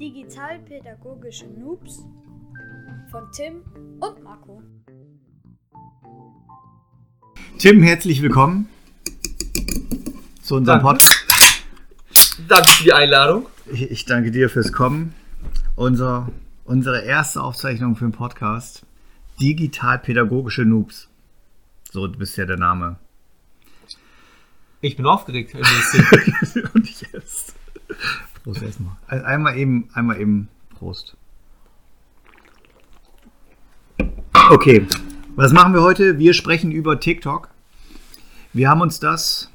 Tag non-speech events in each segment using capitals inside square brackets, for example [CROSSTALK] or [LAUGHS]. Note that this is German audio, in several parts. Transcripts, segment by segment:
Digitalpädagogische Noobs von Tim und Marco. Tim, herzlich willkommen zu unserem Danke. Podcast. Danke für die Einladung. Ich, ich danke dir fürs Kommen. Unser, unsere erste Aufzeichnung für den Podcast. Digitalpädagogische Noobs. So bist ja der Name. Ich bin aufgeregt. [LAUGHS] Und ich. Prost erstmal. Ein- Einmal eben, einmal eben Prost. Okay, was machen wir heute? Wir sprechen über TikTok. Wir haben uns das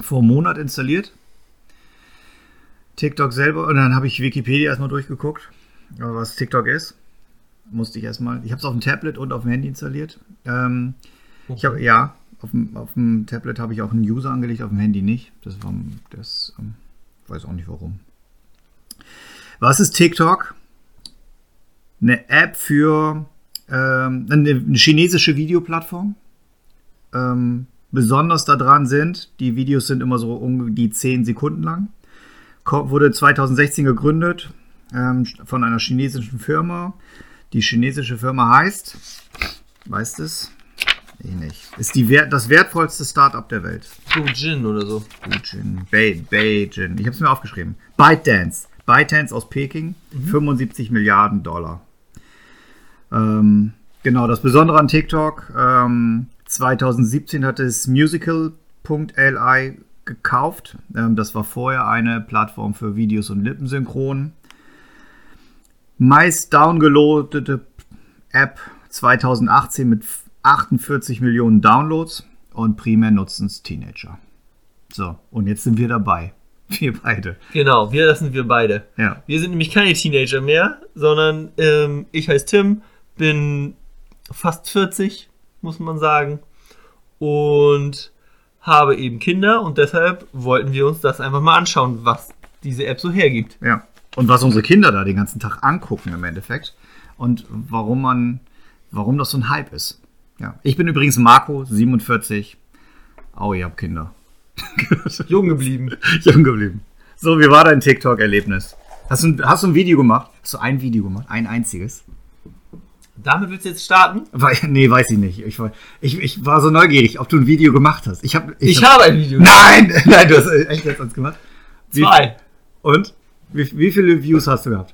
vor einem Monat installiert. TikTok selber. Und dann habe ich Wikipedia erstmal durchgeguckt, was TikTok ist. Musste ich erstmal. Ich habe es auf dem Tablet und auf dem Handy installiert. Ähm, ich habe ja, auf dem, auf dem Tablet habe ich auch einen User angelegt, auf dem Handy nicht. Das war das ähm, weiß auch nicht warum. Was ist TikTok? Eine App für ähm, eine, chinesische Videoplattform. Ähm, besonders daran sind, die Videos sind immer so um die 10 Sekunden lang. Ko- Wurde 2016 gegründet ähm, von einer chinesischen Firma. Die chinesische Firma heißt, weißt es? Ich nicht. Ist die wert, das wertvollste Startup der Welt. Jin oder so. Beijing. Bei, Beijing. Ich habe es mir aufgeschrieben. ByteDance. ByteDance aus Peking. 75 Milliarden Dollar. Ähm, genau, das Besondere an TikTok. Ähm, 2017 hat es Musical.li gekauft. Ähm, das war vorher eine Plattform für Videos und Lippensynchron. Meist downgeloadete App 2018 mit 48 Millionen Downloads und primär nutzen es Teenager. So, und jetzt sind wir dabei. [LAUGHS] Wir beide. Genau, wir, das sind wir beide. Ja. Wir sind nämlich keine Teenager mehr, sondern ähm, ich heiße Tim, bin fast 40, muss man sagen. Und habe eben Kinder und deshalb wollten wir uns das einfach mal anschauen, was diese App so hergibt. Ja. Und was unsere Kinder da den ganzen Tag angucken im Endeffekt. Und warum man, warum das so ein Hype ist. Ja. Ich bin übrigens Marco, 47. Oh, ihr habt Kinder. [LAUGHS] Jung geblieben. Jung geblieben. So, wie war dein TikTok-Erlebnis? Hast du, ein- hast du ein Video gemacht? Hast du ein Video gemacht? Ein einziges? Damit willst du jetzt starten? Wei- Nee, weiß ich nicht. Ich, war- ich, ich war so neugierig, ob du ein Video gemacht hast. Ich habe. Ich, habe ein Video. Nein! [LAUGHS] Nein, du hast echt jetzt eins gemacht. Wie- Zwei. Und? Wie, wie viele Views hast du gehabt?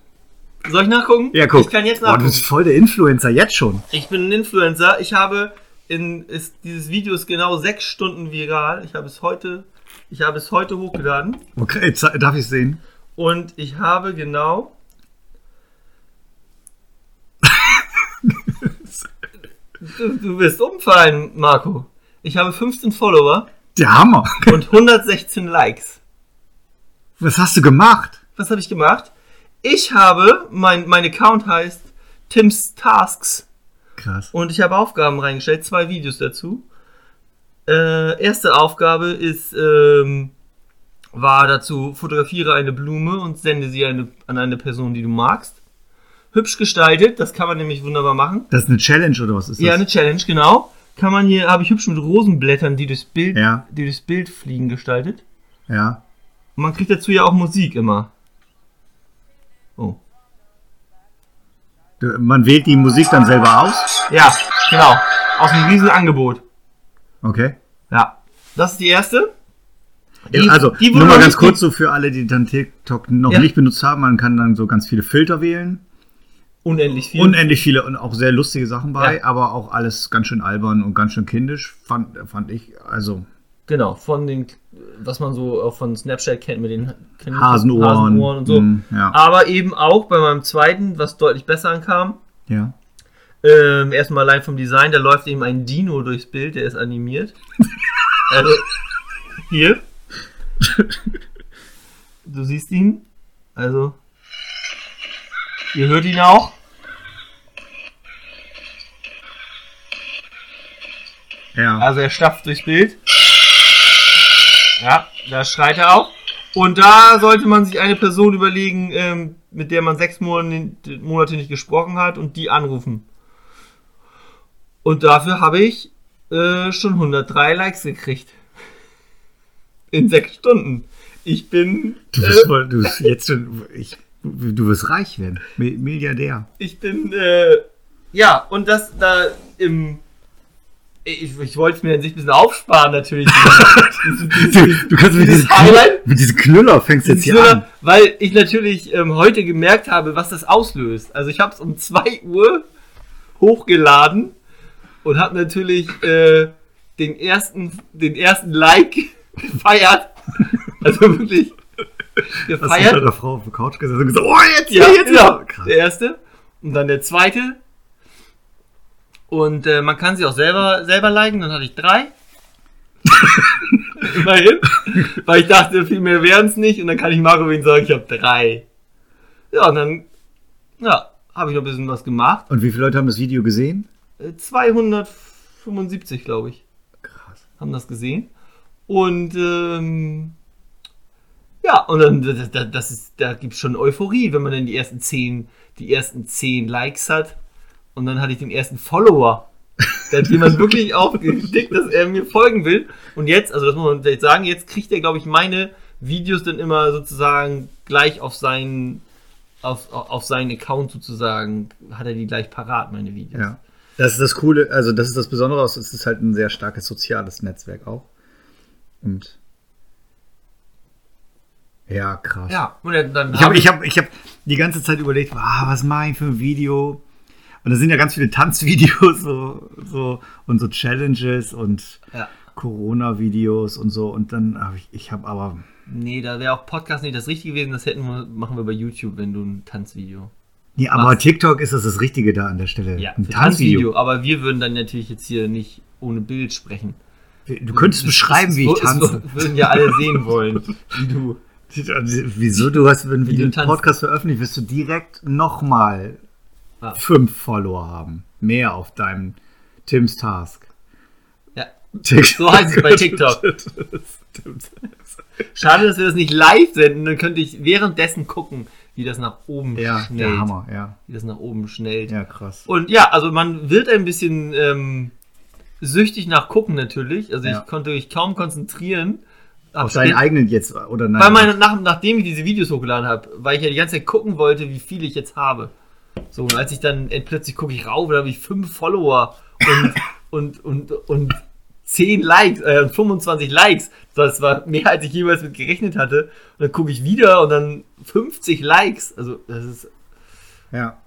Soll ich nachgucken? Ja, guck. Ich kann jetzt Boah, du nachgucken. bist voll der Influencer jetzt schon. Ich bin ein Influencer. Ich habe in ist, dieses Video ist genau sechs Stunden viral. Ich habe es heute, ich habe es heute hochgeladen Okay, darf ich sehen? und ich habe genau. [LAUGHS] du, du wirst umfallen, Marco. Ich habe 15 Follower Der Hammer. und 116 Likes. Was hast du gemacht? Was habe ich gemacht? Ich habe, mein, mein Account heißt Tim's Tasks Krass. Und ich habe Aufgaben reingestellt, zwei Videos dazu. Äh, erste Aufgabe ist, ähm, war dazu, fotografiere eine Blume und sende sie eine, an eine Person, die du magst. Hübsch gestaltet, das kann man nämlich wunderbar machen. Das ist eine Challenge oder was ist das? Ja, eine Challenge, genau. Kann man hier, habe ich hübsch mit Rosenblättern, die durchs Bild, Ja. die durchs Bild fliegen, gestaltet. ja. Und man kriegt dazu ja auch Musik immer. Oh. Man wählt die Musik dann selber aus. Ja, genau. Aus einem riesen Angebot. Okay. Ja. Das ist die erste. Die- also, die nur mal ganz kurz so für alle, die dann TikTok noch Ja. nicht benutzt haben. Man kann dann so ganz viele Filter wählen. Unendlich viel. Unendlich viele und auch sehr lustige Sachen bei, Ja. aber auch alles ganz schön albern und ganz schön kindisch, fand, fand ich. Also, Genau, von den, was man so auch von Snapchat kennt mit den Hasenohren. Hasenohren und so. Mm, ja. Aber eben auch bei meinem zweiten, was deutlich besser ankam. ja. Ähm, erstmal allein vom Design, da läuft eben ein Dino durchs Bild, der ist animiert. [LAUGHS] also, hier. Du siehst ihn. Also, ihr hört ihn auch. Ja. Also er stapft durchs Bild. Da schreit er auch. Und da sollte man sich eine Person überlegen, ähm, mit der man sechs Monate, Monate nicht gesprochen hat und die anrufen. Und dafür habe ich äh, schon 103 Likes gekriegt. In sechs Stunden. Ich bin. Du bist, voll, du bist jetzt schon. Ich, du wirst reich werden. Mi- Milliardär. Ich bin, äh, ja, und das da im. Ich, ich wollte es mir an sich ein bisschen aufsparen, natürlich. [LAUGHS] Du, du kannst mit diesem, Knüller, Highlight? mit diesem Knüller fängst jetzt hier Sondern, an. Weil ich natürlich ähm, heute gemerkt habe, was das auslöst. Also ich habe es um 2 Uhr hochgeladen und habe natürlich äh, den ersten, den ersten Like [LAUGHS] gefeiert. Also wirklich Hast du mit gefeiert. deiner Frau auf der Couch gesessen und gesagt, oh, jetzt, Ja, jetzt, genau. Krass. Der erste. Und dann der zweite. Und äh, man kann sie auch selber, selber liken. Dann hatte ich drei. [LAUGHS] Immerhin. Weil ich dachte, viel mehr wären es nicht. Und dann kann ich Marvin sagen, ich habe drei. Ja, und dann ja, habe ich noch ein bisschen was gemacht. Und wie viele Leute haben das Video gesehen? Äh, 275, glaube ich, Krass. haben das gesehen. Und ähm, ja, und dann das, das, das ist, da gibt es schon Euphorie, wenn man dann die ersten zehn, die ersten zehn Likes hat. Und dann hatte ich den ersten Follower. Da hat jemand [LAUGHS] wirklich aufgedickt, dass er mir folgen will. Und jetzt, also das muss man jetzt sagen, jetzt kriegt er, glaube ich, meine Videos dann immer sozusagen gleich auf seinen, auf, auf seinen Account sozusagen, hat er die gleich parat, meine Videos. Ja. Das ist das Coole, also das ist das Besondere, es ist halt ein sehr starkes soziales Netzwerk auch. Und ja, krass. Ja, und dann, Ich habe ich hab, ich hab die ganze Zeit überlegt, ah, was mache ich für ein Video? Und da sind ja ganz viele Tanzvideos [LAUGHS] so, so, und so Challenges und Ja. Corona-Videos und so. Und dann habe ich, ich habe aber, Nee, da wäre auch Podcast nicht das Richtige gewesen. Das hätten wir, machen wir bei YouTube, wenn du ein Tanzvideo. nee, aber Was? TikTok ist das das Richtige da an der Stelle. Ja, ein für Tanzvideo. Aber wir würden dann natürlich jetzt hier nicht ohne Bild sprechen. Du könntest beschreiben, wie ich tanze. es [LAUGHS] Würden ja alle sehen wollen, wie du. [LAUGHS] Wieso? Du hast, wenn wir den. Podcast veröffentlicht, wirst du direkt nochmal Ah. fünf Follower haben. Mehr auf deinem Tim's Task. Ja. TikTok. So heißt es bei TikTok. [LAUGHS] Schade, dass wir das nicht live senden. Dann könnte ich währenddessen gucken, wie das nach oben ja, schnellt. der Hammer, ja. Wie das nach oben schnellt. Ja, krass. Und ja, also man wird ein bisschen ähm, süchtig nach gucken natürlich. Also Ja. ich konnte mich kaum konzentrieren. Auf deinen eigenen jetzt, oder nein? Weil meine, nach, nachdem ich diese Videos hochgeladen habe, weil ich ja die ganze Zeit gucken wollte, wie viele ich jetzt habe. So, und als ich dann äh, plötzlich gucke ich rauf, da habe ich fünf Follower und, [LAUGHS] und, und, und 10 Likes, äh, 25 Likes. Das war mehr, als ich jemals mit gerechnet hatte. Und dann gucke ich wieder und dann 50 Likes. Also, das ist. ja,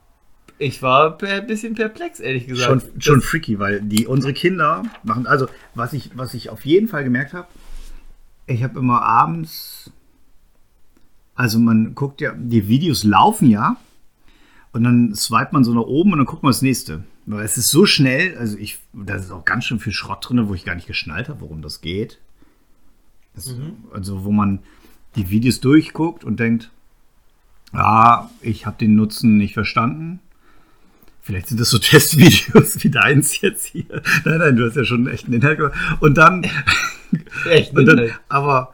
Ich war ein bisschen perplex, ehrlich gesagt. schon, Das- schon freaky, weil die, unsere Kinder machen, also was ich, was ich auf jeden Fall gemerkt habe, ich habe immer abends, also man guckt ja, die Videos laufen ja und dann swipet man so nach oben und dann guckt man das nächste. Weil es ist so schnell, also ich, da ist auch ganz schön viel Schrott drin, wo ich gar nicht geschnallt habe, worum das geht. Das, Also wo man die Videos durchguckt und denkt, ah, ich habe den Nutzen nicht verstanden. Vielleicht sind das so [LAUGHS] Testvideos wie deins jetzt hier. Nein, nein, du hast ja schon echt einen Inhalt gemacht. Und dann, [LAUGHS] Echt, und dann aber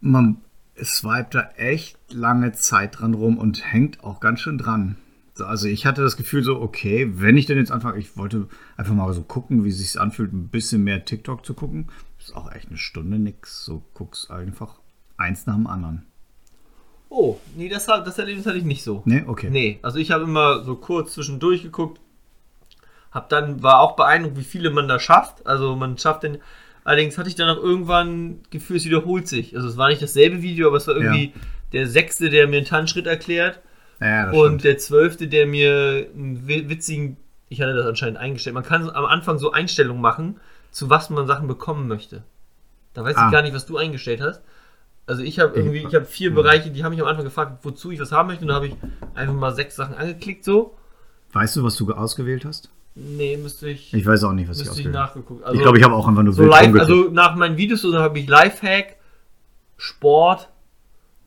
man swipet da echt lange Zeit dran rum und hängt auch ganz schön dran. So, Also ich hatte das Gefühl so, okay, wenn ich denn jetzt anfange, ich wollte einfach mal so gucken, wie es sich anfühlt, ein bisschen mehr TikTok zu gucken. Ist auch echt eine Stunde nix. So guckst einfach eins nach dem anderen. Oh, nee, das, das Erlebnis hatte ich nicht so. Ne, okay. Nee, also ich habe immer so kurz zwischendurch geguckt. Hab dann, war auch beeindruckt, wie viele man da schafft. Also man schafft den. Allerdings hatte ich dann auch irgendwann Gefühl, es wiederholt sich. Also es war nicht dasselbe Video, aber es war irgendwie der sechste, der mir einen Tanzschritt erklärt. Ja, und stimmt. der zwölfte, der mir einen wi- witzigen. Ich hatte das anscheinend eingestellt. Man kann am Anfang so Einstellungen machen, zu was man Sachen bekommen möchte. Da weiß Ah. ich gar nicht, was du eingestellt hast. Also ich habe irgendwie, ich habe vier Mhm. Bereiche, die haben mich am Anfang gefragt, wozu ich was haben möchte. Und da habe ich einfach mal sechs Sachen angeklickt so. Weißt du, was du ausgewählt hast? Nee, müsste ich, Ich weiß auch nicht, was ich ausgewählt habe. nachgeguckt. ich glaube, ich habe auch einfach nur so wild live, rumgeklickt. also nach meinen Videos so habe ich Lifehack, Sport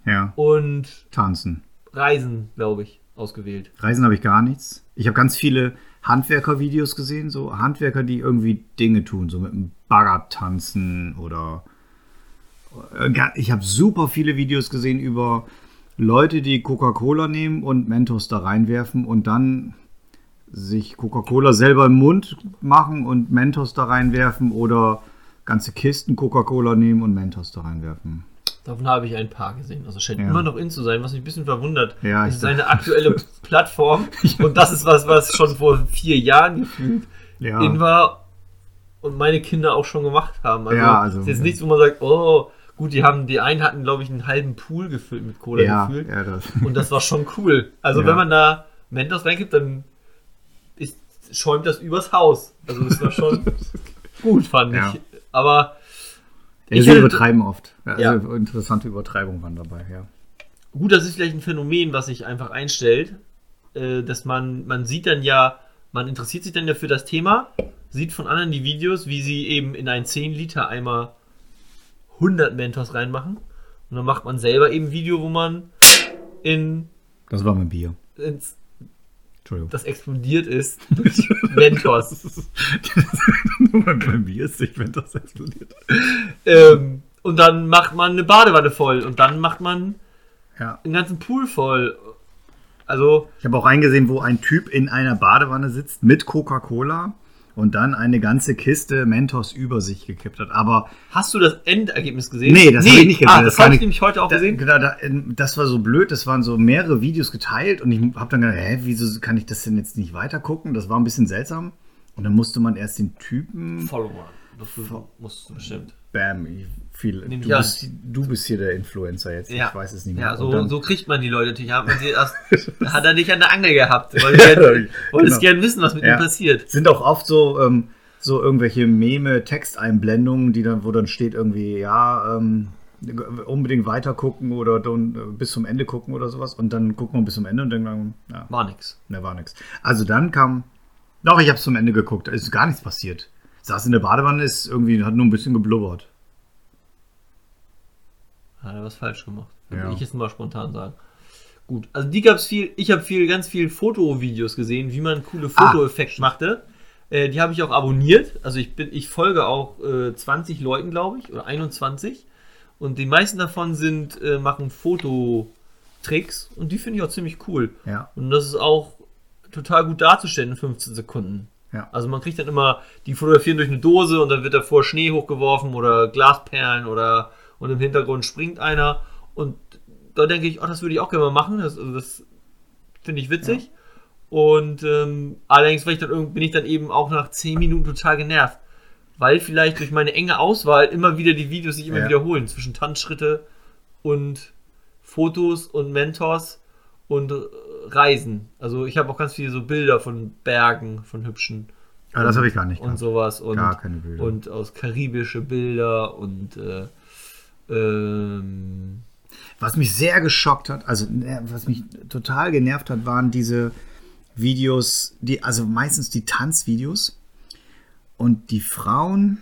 ja, und tanzen. Reisen, glaube ich, ausgewählt. Reisen habe ich gar nichts. Ich habe ganz viele Handwerker-Videos gesehen, so Handwerker, die irgendwie Dinge tun, so mit dem Bagger tanzen oder äh, ich habe super viele Videos gesehen über Leute, die Coca-Cola nehmen und Mentos da reinwerfen und dann sich Coca-Cola selber im Mund machen und Mentos da reinwerfen oder ganze Kisten Coca-Cola nehmen und Mentos da reinwerfen. Davon habe ich ein paar gesehen. Also scheint Ja. immer noch in zu sein, was mich ein bisschen verwundert. Ja, das ist eine aktuelle [LAUGHS] [LAUGHS] Plattform und das ist was, was schon vor vier Jahren gefühlt Ja. in war und meine Kinder auch schon gemacht haben. Also, Ja, also- ist jetzt nichts, wo man sagt, oh, gut, die haben, die einen hatten, glaube ich, einen halben Pool gefüllt mit Cola ja, gefühlt. ja, das. Und das war schon cool. Also wenn man da Mentos reingibt, dann ist, schäumt das übers Haus. Also das war schon [LAUGHS] gut, fand ich. Aber Ja, sie übertreiben oft. Ja, Ja. Also interessante Übertreibungen waren dabei, ja. gut, das ist vielleicht ein Phänomen, was sich einfach einstellt, äh, dass man, man sieht dann ja, man interessiert sich dann ja für das Thema, sieht von anderen die Videos, wie sie eben in einen 10 Liter Eimer 100 Mentos reinmachen und dann macht man selber eben ein Video, wo man in Das war mein Bier. ins. Das explodiert ist durch Mentos. mein Bier ist nicht, das explodiert. Ähm, und dann macht man eine Badewanne voll und dann macht man Ja. einen ganzen Pool voll. Also, Ich habe auch eingesehen, wo ein Typ in einer Badewanne sitzt mit Coca-Cola und dann eine ganze Kiste Mentos über sich gekippt hat. Aber hast du das Endergebnis gesehen? Nee, das hab ich nicht gesehen. Ah, Das das, habe ich ich- nämlich heute auch da, gesehen. genau, da, das war so blöd, das waren so mehrere Videos geteilt und ich habe dann gedacht, hä, wieso kann ich das denn jetzt nicht weiter gucken? Das war ein bisschen seltsam. Und dann musste man erst den Typen. Follower. Das musst du bestimmt. Bam, viel. Du an. bist, du bist hier der Influencer jetzt. Ja. Ich weiß es nicht mehr. Ja, so, dann- so kriegt man die Leute natürlich. Hat, man sie [LAUGHS] erst, hat er dich an der Angel gehabt. Gern, wolltest Genau. gern wissen, was mit Ja. ihm passiert. sind auch oft so, ähm, so irgendwelche Meme-Texteinblendungen, die dann, wo dann steht irgendwie, ja, ähm, unbedingt weiter gucken oder dann, äh, bis zum Ende gucken oder sowas. Und dann guckt man bis zum Ende und man, ja, War nix. ne, war nix. Also dann kam, doch, ich habe zum Ende geguckt, ist gar nichts passiert. Saß in der Badewanne, ist irgendwie, hat nur ein bisschen geblubbert. Hat er was falsch gemacht. Würde Ja. ich jetzt mal spontan sagen. Gut, also die gab es viel. Ich habe viel, ganz viel Fotovideos gesehen, wie man coole Ah. Fotoeffekte machte. Äh, die habe ich auch abonniert. Also ich bin, ich folge auch äh, 20 Leuten, glaube ich, oder 21. Und die meisten davon sind, äh, machen Fototricks und die finde ich auch ziemlich cool. Ja. Und das ist auch total gut darzustellen in 15 Sekunden. Ja. Also man kriegt dann immer, die fotografieren durch eine Dose und dann wird davor Schnee hochgeworfen oder Glasperlen oder und im Hintergrund springt einer. Und da denke ich, oh, das würde ich auch gerne mal machen. Das, also das finde ich witzig. Und ähm, allerdings ich dann, bin ich dann eben auch nach 10 Minuten total genervt. Weil vielleicht durch meine enge Auswahl immer wieder die Videos sich immer Ja. wiederholen. Zwischen Tanzschritte und Fotos und Mentors und äh, Reisen. Also ich habe auch ganz viele so Bilder von Bergen, von hübschen Aber das habe ich gar nicht und gehabt. sowas und, Gar keine Bilder. und aus karibische Bilder und äh, ähm, Was mich sehr geschockt hat, also ne, was mich total genervt hat, waren diese Videos, die, also meistens die Tanzvideos. Und die Frauen,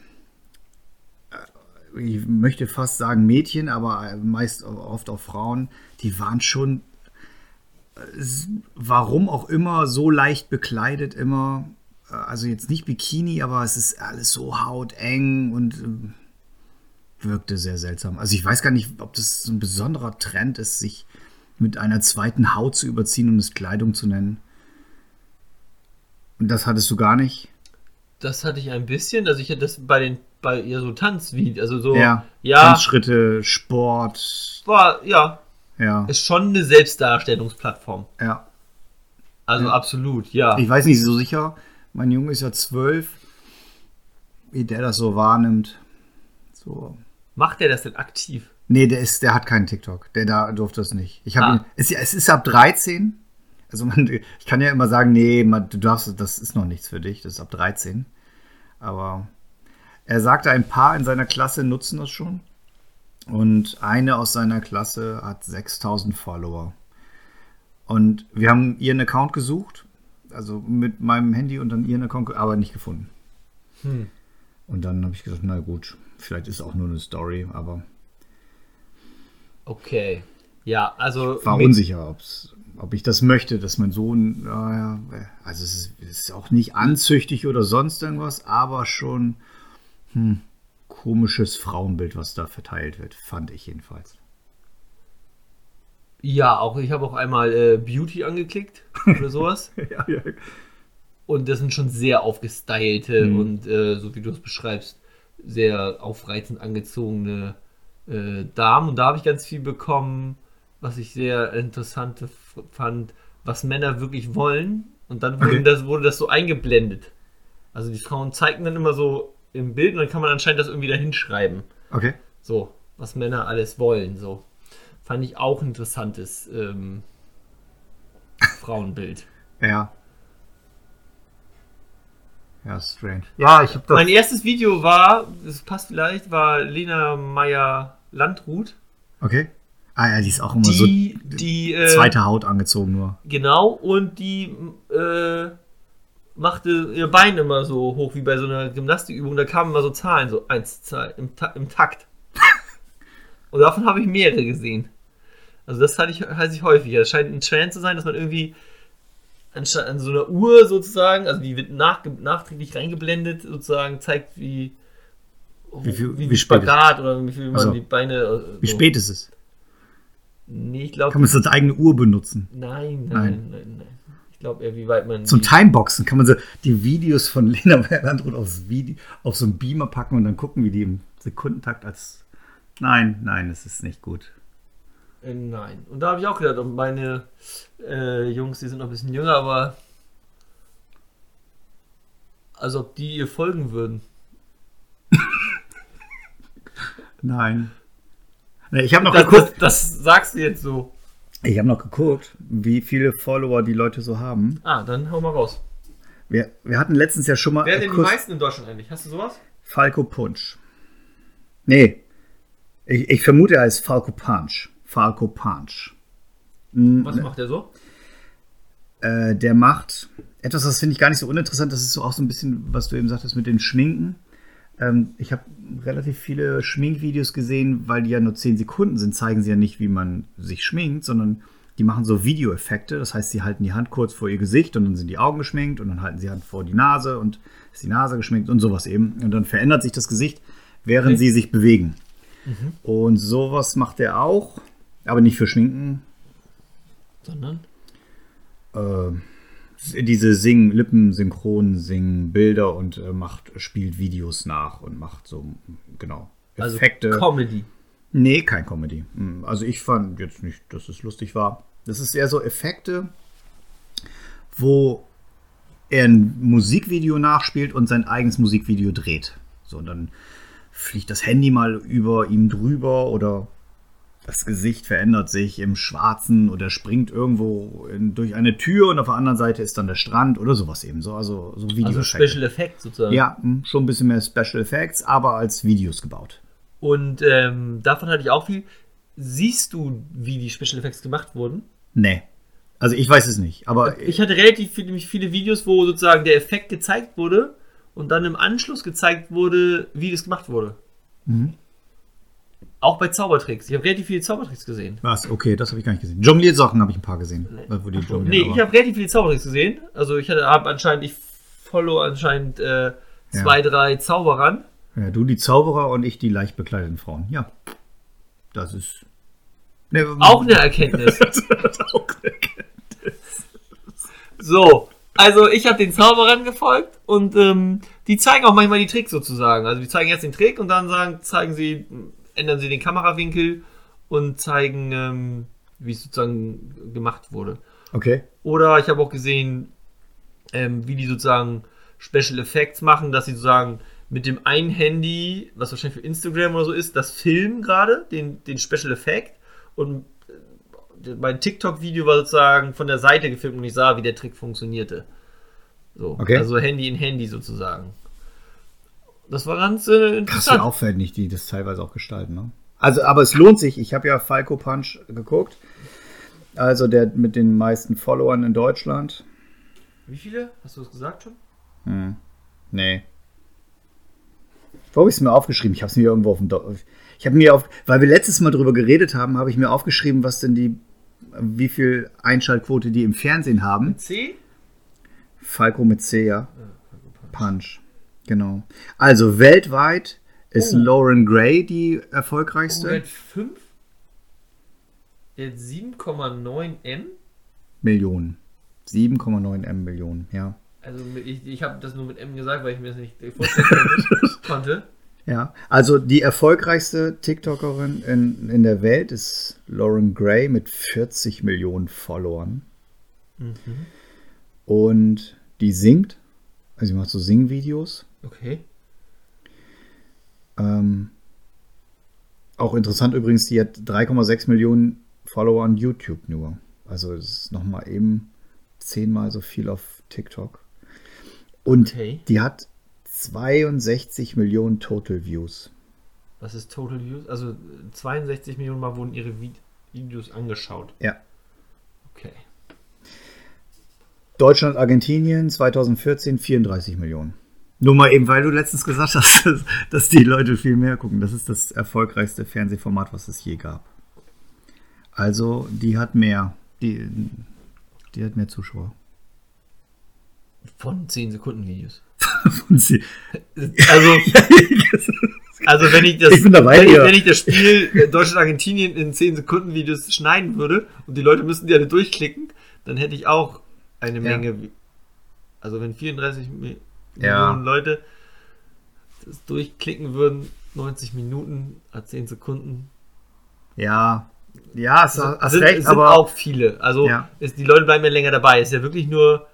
äh, ich möchte fast sagen Mädchen, aber meist oft auch Frauen, die waren schon, äh, warum auch immer, so leicht bekleidet immer. Äh, Also jetzt nicht Bikini, aber es ist alles so hauteng und ähm, wirkte sehr seltsam. Also ich weiß gar nicht, ob das so ein besonderer Trend ist, sich mit einer zweiten Haut zu überziehen, um es Kleidung zu nennen. Und das hattest du gar nicht? das hatte ich ein bisschen. Also ich hatte das bei den bei ja so Tanzvideos, also so ja. ja Tanzschritte, Sport. war ja Ja. ist schon eine Selbstdarstellungsplattform. ja. Also Ja. absolut, ja. Ich weiß nicht so sicher. Mein Junge ist ja zwölf. Wie der das so wahrnimmt. So. Macht er das denn aktiv? Nee, der, ist, der hat keinen TikTok. Der da durfte es nicht. Ich habe Ah. ihn. Es, es ist ab 13. Also man, ich kann ja immer sagen, nee, man, du darfst, das ist noch nichts für dich. Das ist ab 13. Aber er sagte, ein paar in seiner Klasse nutzen das schon. Und eine aus seiner Klasse hat 6000 Follower. Und wir haben ihren Account gesucht. Also mit meinem Handy und dann ihren Account, aber nicht gefunden. Hm. Und dann habe ich gesagt, na gut, vielleicht ist auch nur eine Story, aber Okay. Ja, also war mit- unsicher, ob's, ob ich das möchte, dass mein Sohn, naja, also es ist, ist auch nicht anzüchtig oder sonst irgendwas, aber schon hm, komisches Frauenbild, was da verteilt wird, fand ich jedenfalls. Ja, auch ich habe auch einmal äh, Beauty angeklickt oder sowas. [LAUGHS] ja, ja. Und das sind schon sehr aufgestylte Mhm. und äh, so wie du es beschreibst, sehr aufreizend angezogene äh, Damen und da habe ich ganz viel bekommen, was ich sehr interessant fand, was Männer wirklich wollen und dann Okay. das, wurde das so eingeblendet. Also die Frauen zeigten dann immer so im Bild und dann kann man anscheinend das irgendwie da hinschreiben. Okay. So, was Männer alles wollen. So. Fand ich auch ein interessantes ähm, [LAUGHS] Frauenbild. Ja. Ja, strange. Ja, ich habe das. Mein erstes Video war, das passt vielleicht, war Lena Meyer-Landrut. Okay. Ah ja, die ist auch immer so Die, die, äh, zweite Haut angezogen nur. genau, und die äh, machte ihr Bein immer so hoch wie bei so einer Gymnastikübung. Da kamen immer so Zahlen, so eins, zwei, im, Ta im Takt. [LAUGHS] und davon habe ich mehrere gesehen. Also das hatte ich, halte ich häufig. Es scheint ein Trend zu sein, dass man irgendwie an so einer Uhr sozusagen, also die wird nach, nachträglich reingeblendet, sozusagen zeigt, wie, Wie viel- wie, wie spät Spagat oder wie viel man Ach so. die Beine. äh, Wie so. spät ist es? Nee, ich glaube. Kann man es als eigene Uhr benutzen? Nein, nein, Nein. nein, nein. Ich glaube eher, wie weit man. Zum Timeboxen kann man so die Videos von [LAUGHS] Lena Meyer-Landrut aufs Video, auf so einen Beamer packen und dann gucken, wie die im Sekundentakt als. Nein, nein, es ist nicht gut. Äh, Nein. Und da habe ich auch gedacht, und meine äh, Jungs, die sind noch ein bisschen jünger, aber. Als ob die ihr folgen würden. [LAUGHS] Nein. Ich habe noch Das, geguckt. das, das sagst du jetzt so. Ich habe noch geguckt, wie viele Follower die Leute so haben. Ah, dann hau mal raus. Wir, wir hatten letztens ja schon mal Wer sind die kurz meisten in Deutschland eigentlich? Hast du sowas? Falco Punch. Nee. Ich, ich vermute, er heißt Falco Punch. Falco Punch. Mm, Was macht der so? Äh, der macht etwas, das finde ich gar nicht so uninteressant. Das ist so auch so ein bisschen, was du eben sagtest mit den Schminken. Ähm, ich habe relativ viele Schminkvideos gesehen, weil die ja nur 10 Sekunden sind, zeigen sie ja nicht, wie man sich schminkt, sondern die machen so Videoeffekte. Das heißt, sie halten die Hand kurz vor ihr Gesicht und dann sind die Augen geschminkt und dann halten sie die Hand vor die Nase und ist die Nase geschminkt und sowas eben. Und dann verändert sich das Gesicht, während Okay. sie sich bewegen. Und sowas macht er auch, aber nicht für Schminken, Sondern? äh, diese Sing, Lippensynchron singen Bilder und äh, macht, spielt Videos nach und macht so, genau, Also Effekte. Comedy. nee, kein Comedy. Hm, Also ich fand jetzt nicht, dass es lustig war. Das ist eher so Effekte, wo er ein Musikvideo nachspielt und sein eigenes Musikvideo dreht. So, und dann fliegt das Handy mal über ihm drüber oder das Gesicht verändert sich im Schwarzen oder springt irgendwo in, durch eine Tür und auf der anderen Seite ist dann der Strand oder sowas eben. So, also so Also Videoeffekte. Special Effect sozusagen. ja, hm, schon ein bisschen mehr Special Effects, aber als Videos gebaut. Und ähm, davon hatte ich auch viel. Siehst du, wie die Special Effects gemacht wurden? Nee. Also ich weiß es nicht, aber Ich hatte relativ viele, viele Videos, wo sozusagen der Effekt gezeigt wurde und dann im Anschluss gezeigt wurde, wie das gemacht wurde. Mhm. Auch bei Zaubertricks. Ich habe relativ viele Zaubertricks gesehen. was? Okay, das habe ich gar nicht gesehen. Jongliersachen habe ich ein paar gesehen. Wo die jonglieren, Nee, aber- ich habe relativ viele Zaubertricks gesehen. Also ich hatte hab anscheinend, ich follow anscheinend äh, zwei, drei Zauberern. ja, du die Zauberer und ich die leicht bekleideten Frauen. Ja. Das ist. Nee, Auch eine Erkenntnis. [LAUGHS] Das ist auch eine- So, also ich habe den Zauberern gefolgt und ähm, die zeigen auch manchmal die Tricks sozusagen. Also die zeigen jetzt den Trick und dann sagen, zeigen sie, ändern sie den Kamerawinkel und zeigen, ähm, wie es sozusagen gemacht wurde. Okay. Oder ich habe auch gesehen, ähm, wie die sozusagen Special Effects machen, dass sie sozusagen mit dem einen Handy, was wahrscheinlich für Instagram oder so ist, das filmen gerade, den, den Special Effekt. Und äh, mein TikTok-Video war sozusagen von der Seite gefilmt und ich sah, wie der Trick funktionierte. So, Okay. also Handy in Handy sozusagen. Das war ganz äh, Krass, wie interessant. aufwendig die das teilweise auch gestalten. Ne? Also, aber es lohnt sich. Ich habe ja Falco Punch geguckt. Also der mit den meisten Followern in Deutschland. Wie viele? Hast du es gesagt schon? Hm. Nee. Wo habe ich es mir aufgeschrieben? Ich habe es mir irgendwo auf dem. Do ich habe mir auf, weil wir letztes Mal drüber geredet haben, habe ich mir aufgeschrieben, was denn die, wie viel Einschaltquote die im Fernsehen haben. C? Falco mit C, ja. Punch. Genau. Also weltweit ist Oh. Lauren Gray die Oh, erfolgreichste. hat 5? Der hat 7,9 M? Millionen. 7,9 M Millionen, ja. Also ich, ich habe das nur mit M gesagt, weil ich mir das nicht vorstellen konnte. [LAUGHS] konnte. Ja, also die erfolgreichste TikTokerin in, in der Welt ist Lauren Gray mit 40 Millionen Followern. Mhm. Und die singt, also sie macht so Singvideos. Okay. Ähm, auch interessant übrigens, die hat 3,6 Millionen Follower on YouTube nur. Also das ist nochmal eben zehnmal so viel auf TikTok. Und Okay. die hat 62 Millionen Total Views. Was ist Total Views? Also äh, 62 Millionen Mal wurden ihre Vi- Videos angeschaut. Ja. Okay. Deutschland, Argentinien 2014 34 Millionen. Nur mal eben, weil du letztens gesagt hast, [LAUGHS] dass, dass die Leute viel mehr gucken. Das ist das erfolgreichste Fernsehformat, was es je gab. Also, die hat mehr. Die, die hat mehr Zuschauer. Von 10 Sekunden Videos. Sie, [LAUGHS] Also, also wenn ich das, Ich dabei, wenn, ich, wenn ich das Spiel äh, Deutschland-Argentinien in 10 Sekunden Videos schneiden würde und die Leute müssten die alle durchklicken, dann hätte ich auch eine Ja. Menge. Also wenn 34 Mi- Ja. Millionen Leute das durchklicken würden, 90 Minuten, a 10 Sekunden. ja, ja, hast, hast sind, recht, sind aber. auch viele. Also Ja. ist, die Leute bleiben ja länger dabei. Ist ja wirklich nur,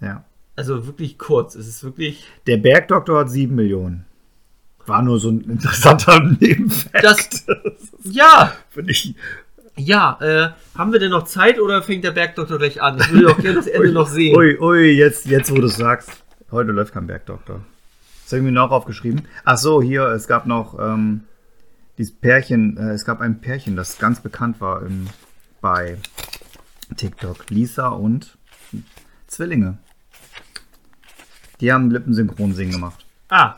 ja. also wirklich kurz. Es ist wirklich. Der Bergdoktor hat 7 Millionen. War nur so ein interessanter [LAUGHS] Nebenfakt. Das, ja, finde ich. Ja, äh, haben wir denn noch Zeit oder fängt der Bergdoktor gleich an? Ich würde auch gerne das Ende [LAUGHS] noch sehen. Ui, ui, jetzt, jetzt wo du es sagst. Heute läuft kein Bergdoktor. Das habe ich mir noch aufgeschrieben. Ach so, hier, es gab noch ähm, dieses Pärchen, äh, es gab ein Pärchen, das ganz bekannt war im, bei TikTok. Lisa und Zwillinge. Die haben Lippensynchron singen gemacht. Ah,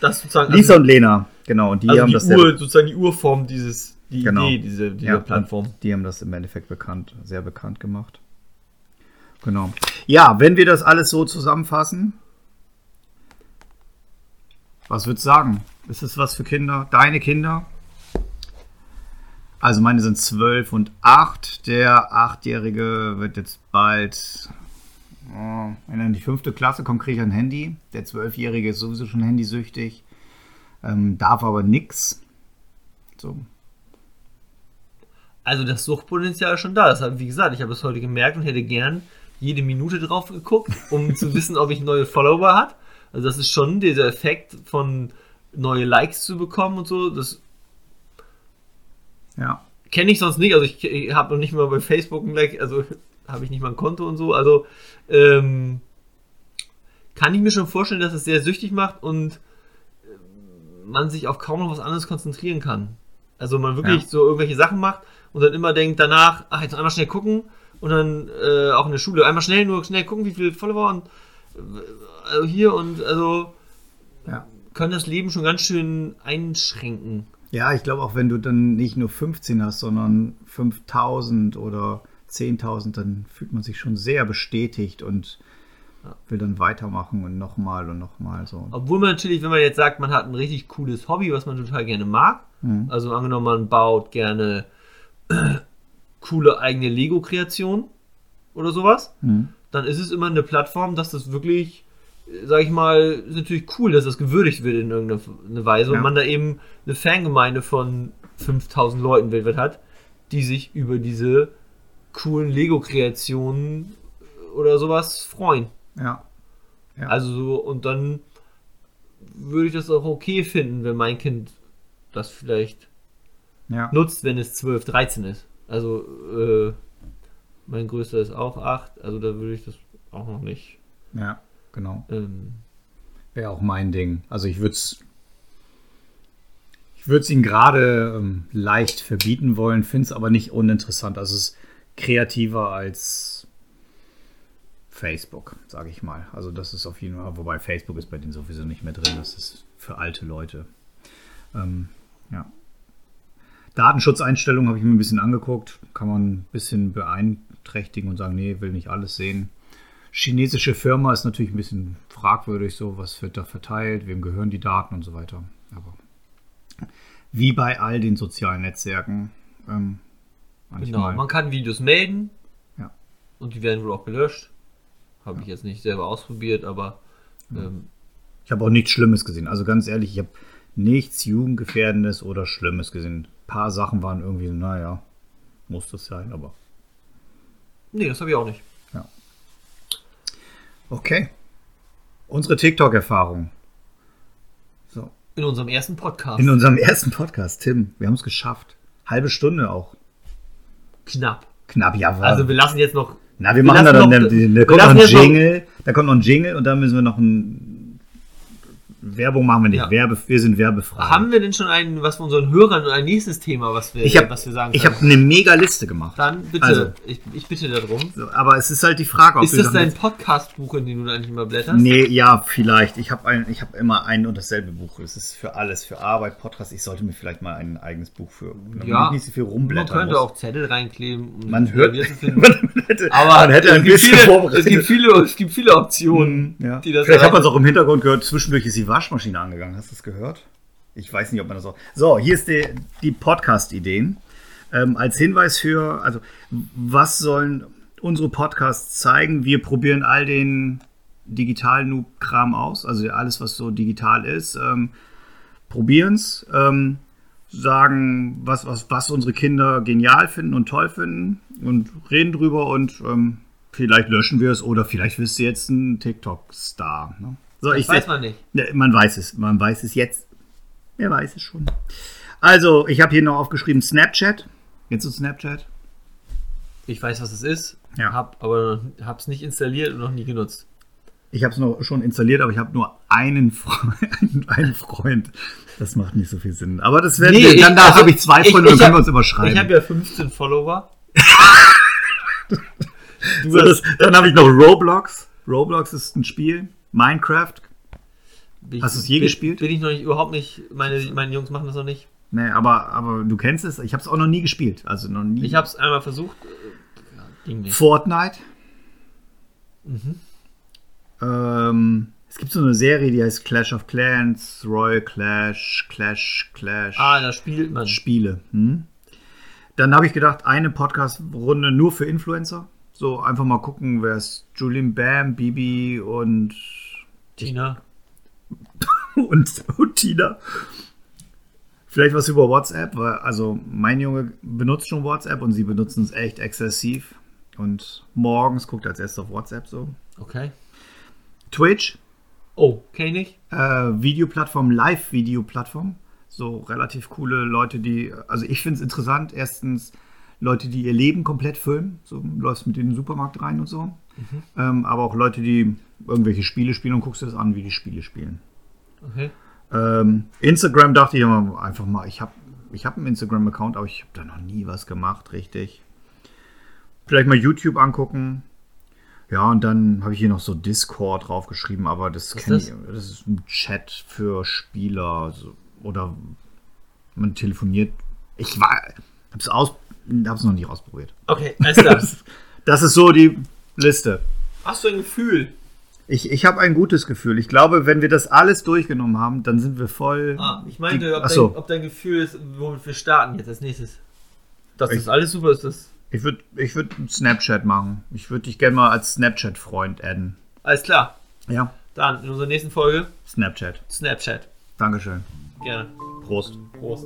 das sozusagen. Lisa und Lena, genau. Und die also haben die das Ur, sozusagen die Urform dieses, die Genau. Idee, diese, diese Ja, Plattform. Die haben das im Endeffekt bekannt, sehr bekannt gemacht. Genau. Ja, wenn wir das alles so zusammenfassen, was würdest du sagen? Ist es was für Kinder? Deine Kinder? Also meine sind zwölf und acht. Der Achtjährige wird jetzt bald, oh, wenn er in die fünfte Klasse kommt, kriege ich ein Handy. Der Zwölfjährige ist sowieso schon handysüchtig, ähm, darf aber nix. So, Also das Suchtpotenzial ist schon da. Das habe wie gesagt, ich habe es heute gemerkt und hätte gern jede Minute drauf geguckt, um zu [LAUGHS] wissen, ob ich neue Follower hat. Also das ist schon dieser Effekt von neue Likes zu bekommen und so. Das ja. kenne ich sonst nicht. Also ich, ich habe noch nicht mal bei Facebook ein Like, also [LAUGHS] habe ich nicht mal ein Konto und so. Also ähm, kann ich mir schon vorstellen, dass es sehr süchtig macht und äh, man sich auf kaum noch was anderes konzentrieren kann. Also man wirklich Ja. so irgendwelche Sachen macht und dann immer denkt danach, ach jetzt einmal schnell gucken und dann äh, auch in der Schule einmal schnell nur schnell gucken, wie viele Follower und äh, also hier und also Ja. können das Leben schon ganz schön einschränken. Ja, ich glaube auch, wenn du dann nicht nur 15 hast, sondern 5000 oder 10.000, dann fühlt man sich schon sehr bestätigt und Ja. will dann weitermachen und nochmal und nochmal so. Obwohl man natürlich, wenn man jetzt sagt, man hat ein richtig cooles Hobby, was man total gerne mag, Mhm. also angenommen, man baut gerne coole eigene Lego-Kreationen oder sowas, Mhm. dann ist es immer eine Plattform, dass das wirklich, äh, sag ich mal, ist natürlich cool, dass das gewürdigt wird in irgendeiner Weise Ja. und man da eben eine Fangemeinde von 5000 Leuten weltweit hat, die sich über diese coolen Lego-Kreationen oder sowas freuen. Ja. Ja. Also so, und dann würde ich das auch okay finden, wenn mein Kind das vielleicht ja. nutzt, wenn es 12, 13 ist. Also, äh, mein größter ist auch 8, also da würde ich das auch noch nicht. Ja, genau. Ähm, Wäre auch mein Ding. Also ich würde es ich würde es ihnen gerade ähm, leicht verbieten wollen, finde es aber nicht uninteressant. Also es ist kreativer als Facebook, sage ich mal. Also das ist auf jeden Fall, wobei Facebook ist bei denen sowieso nicht mehr drin, das ist für alte Leute. Ähm, ja. Datenschutzeinstellungen habe ich mir ein bisschen angeguckt, kann man ein bisschen beeinträchtigen und sagen, nee, will nicht alles sehen. Chinesische Firma ist natürlich ein bisschen fragwürdig, so was wird da verteilt, wem gehören die Daten und so weiter. Aber wie bei all den sozialen Netzwerken. Ähm, genau, man kann Videos melden Ja. und die werden wohl auch gelöscht. Habe ich jetzt nicht selber ausprobiert, aber ähm, Ich habe auch nichts Schlimmes gesehen. Also ganz ehrlich, ich habe nichts Jugendgefährdendes oder Schlimmes gesehen. Paar Sachen waren irgendwie, so, naja, muss das sein, aber Nee, das habe ich auch nicht. okay. Unsere TikTok-Erfahrung. So. In unserem ersten Podcast. In unserem ersten Podcast, Tim, wir haben es geschafft. Halbe Stunde auch. Knapp. Knapp, ja. Also wir lassen jetzt noch. Na, wir wir machen da dann, noch- da, wir da kommt noch ein jetzt noch- Jingle, da kommt noch ein Jingle und dann müssen wir noch ein Werbung machen wir nicht. Ja. Werbe, wir sind werbefrei. Haben wir denn schon ein, was von unseren Hörern ein nächstes Thema, was wir, ich habe was wir sagen ich können? habe eine mega Liste gemacht. Dann bitte, Also. ich, ich bitte darum. Aber es ist halt die Frage, ob Ist das dein Podcast-Buch, in dem du eigentlich immer blätterst? Nee, ja, vielleicht. Ich habe ich habe immer ein und dasselbe Buch. Es ist für alles, für Arbeit, Podcast. Ich sollte mir vielleicht mal ein eigenes Buch für, Ja. ich nicht so viel Man rumblättern könnte muss. auch Zettel reinkleben. um Man hört, [LAUGHS] man hätte, Aber man hätte ein bisschen viele, vorbereitet. es, gibt viele, es gibt viele Optionen, Ja. die das Vielleicht hat man es auch im Hintergrund gehört. Zwischendurch ist die Waschmaschine angegangen. Hast du es gehört? Ich weiß nicht, ob man das auch. So, hier ist die, die Podcast-Ideen. Ähm, als Hinweis für, also, was sollen unsere Podcasts zeigen? Wir probieren all den digitalen Kram aus, also alles, was so digital ist. Ähm, probieren es, ähm, sagen, was, was, was unsere Kinder genial finden und toll finden und reden drüber und ähm, vielleicht löschen wir es oder vielleicht wirst du jetzt ein TikTok-Star. Ne? So, Das weiß man nicht. man weiß es, man weiß es jetzt. Wer weiß es schon. Also, ich habe hier noch aufgeschrieben Snapchat. Kennst du Snapchat? Ich weiß, was es ist, Ja. hab, aber habe es nicht installiert und noch nie genutzt. Ich habe es noch schon installiert, aber ich habe nur einen Freund, [LAUGHS] einen, einen Freund. Das macht nicht so viel Sinn. Aber das werden Nee, wir, ich- dann da also, habe ich zwei ich- Freunde, dann ich können hab- wir uns überschreiben. Ich habe ja 15 Follower. [LAUGHS] so, das, dann habe ich noch Roblox. Roblox ist ein Spiel. Minecraft. bin Hast ich- du's je bin, gespielt? Bin ich noch nicht, überhaupt nicht. Meine, meine Jungs machen das noch nicht. Nee, aber, aber du kennst es. Ich habe es auch noch nie gespielt. Also noch nie. Ich habe es einmal versucht. äh, ja, nicht. Fortnite. Mhm. Ähm, es gibt so eine Serie, die heißt Clash of Clans, Royal Clash, Clash, Clash. Ah, da spielt man. Spiele. Hm? Dann habe ich gedacht, eine Podcast-Runde nur für Influencer. So einfach mal gucken, wer ist Julian Bam, Bibi und, Tina. [LAUGHS] und, und Tina. Vielleicht was über WhatsApp, weil also mein Junge benutzt schon WhatsApp und sie benutzen es echt exzessiv. Und morgens guckt er als erstes auf WhatsApp so. Okay. Twitch, Oh, kenn ich äh, Videoplattform, Live-Videoplattform. So relativ coole Leute, die, also ich finde es interessant. Erstens Leute, die ihr Leben komplett filmen. So läufst mit in den Supermarkt rein und so. Ähm, aber auch Leute, die irgendwelche Spiele spielen und guckst dir das an, wie die Spiele spielen. Okay. Ähm, Instagram dachte ich immer einfach mal, ich habe ich hab einen Instagram-Account, aber ich habe da noch nie was gemacht, richtig. Vielleicht mal YouTube angucken. Ja, und dann habe ich hier noch so Discord draufgeschrieben, aber das ist ich. Das ist ein Chat für Spieler so, oder man telefoniert. Ich war, hab's aus, hab's noch nie ausprobiert. Okay, alles klar. [LAUGHS] Das ist so die Liste. Hast du ein Gefühl? Ich, ich habe ein gutes Gefühl. Ich glaube, wenn wir das alles durchgenommen haben, dann sind wir voll. Ah, ich meinte, ob, dein, ob dein Gefühl ist, womit wir starten jetzt als nächstes. Das Ich- ist alles super, ist das. Ich würde ich würd Snapchat machen. Ich würde dich gerne mal als Snapchat-Freund adden. Alles klar. Ja, Dann in unserer nächsten Folge Snapchat. Snapchat. Dankeschön. Gerne. Prost. Prost.